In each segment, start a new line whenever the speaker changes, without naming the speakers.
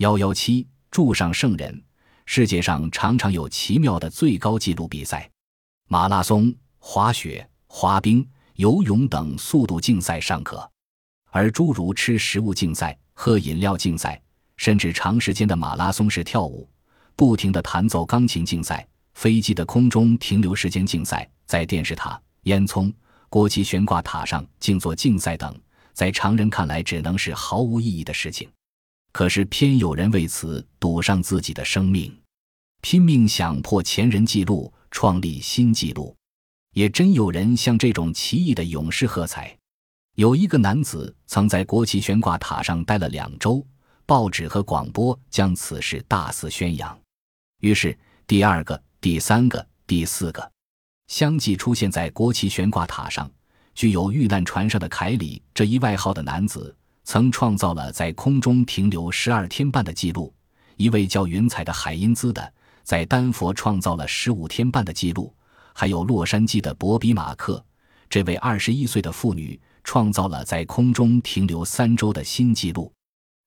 幺幺七，柱上圣人。世界上常常有奇妙的最高纪录比赛，马拉松、滑雪、滑冰、游泳等速度竞赛尚可，而诸如吃食物竞赛、喝饮料竞赛，甚至长时间的马拉松式跳舞、不停的弹奏钢琴竞赛、飞机的空中停留时间竞赛，在电视塔、烟囱、国旗悬挂塔上静坐竞赛等，在常人看来只能是毫无意义的事情。可是偏有人为此赌上自己的生命，拼命想破前人记录，创立新纪录。也真有人向这种奇异的勇士喝彩。有一个男子曾在国旗悬挂塔上待了两周，报纸和广播将此事大肆宣扬。于是，第二个、第三个、第四个，相继出现在国旗悬挂塔上。具有“遇难船上的凯里”这一外号的男子。曾创造了在空中停留十二天半的记录。一位叫云彩的海因兹的，在丹佛创造了十五天半的记录。还有洛杉矶的博比马克，这位二十一岁的妇女创造了在空中停留三周的新纪录。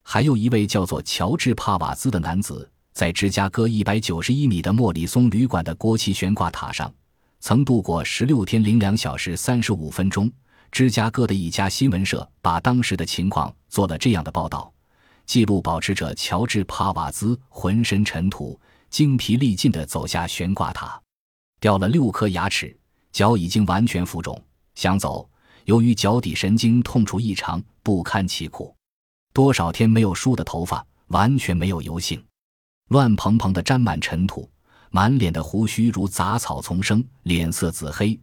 还有一位叫做乔治帕瓦兹的男子，在芝加哥一百九十一米的莫里松旅馆的国旗悬挂塔上，曾度过十六天零两小时三十五分钟。芝加哥的一家新闻社把当时的情况做了这样的报道：记录保持者乔治·帕瓦兹浑身尘土、精疲力尽地走下悬挂塔，掉了六颗牙齿，脚已经完全浮肿，想走，由于脚底神经痛楚异常，不堪其苦。多少天没有梳的头发完全没有油性，乱蓬蓬的沾满尘土，满脸的胡须如杂草丛生，脸色紫黑，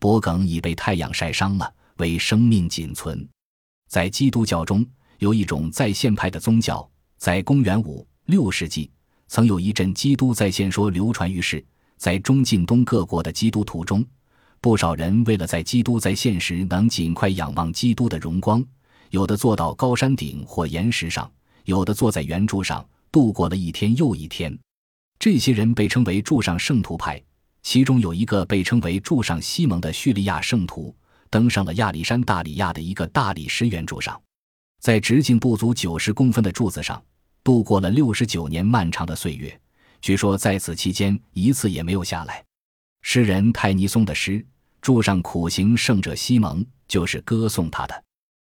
脖颈已被太阳晒伤了。为生命仅存，在基督教中有一种在线派的宗教。在公元五六世纪，曾有一阵基督在线说流传于世。在中近东各国的基督徒中，不少人为了在基督在线时能尽快仰望基督的荣光，有的坐到高山顶或岩石上，有的坐在圆柱上，度过了一天又一天。这些人被称为柱上圣徒派，其中有一个被称为柱上西蒙的叙利亚圣徒。登上了亚历山大里亚的一个大理石圆柱上，在直径不足九十公分的柱子上度过了六十九年漫长的岁月。据说在此期间一次也没有下来。诗人泰尼松的诗《柱上苦行圣者西蒙》就是歌颂他的。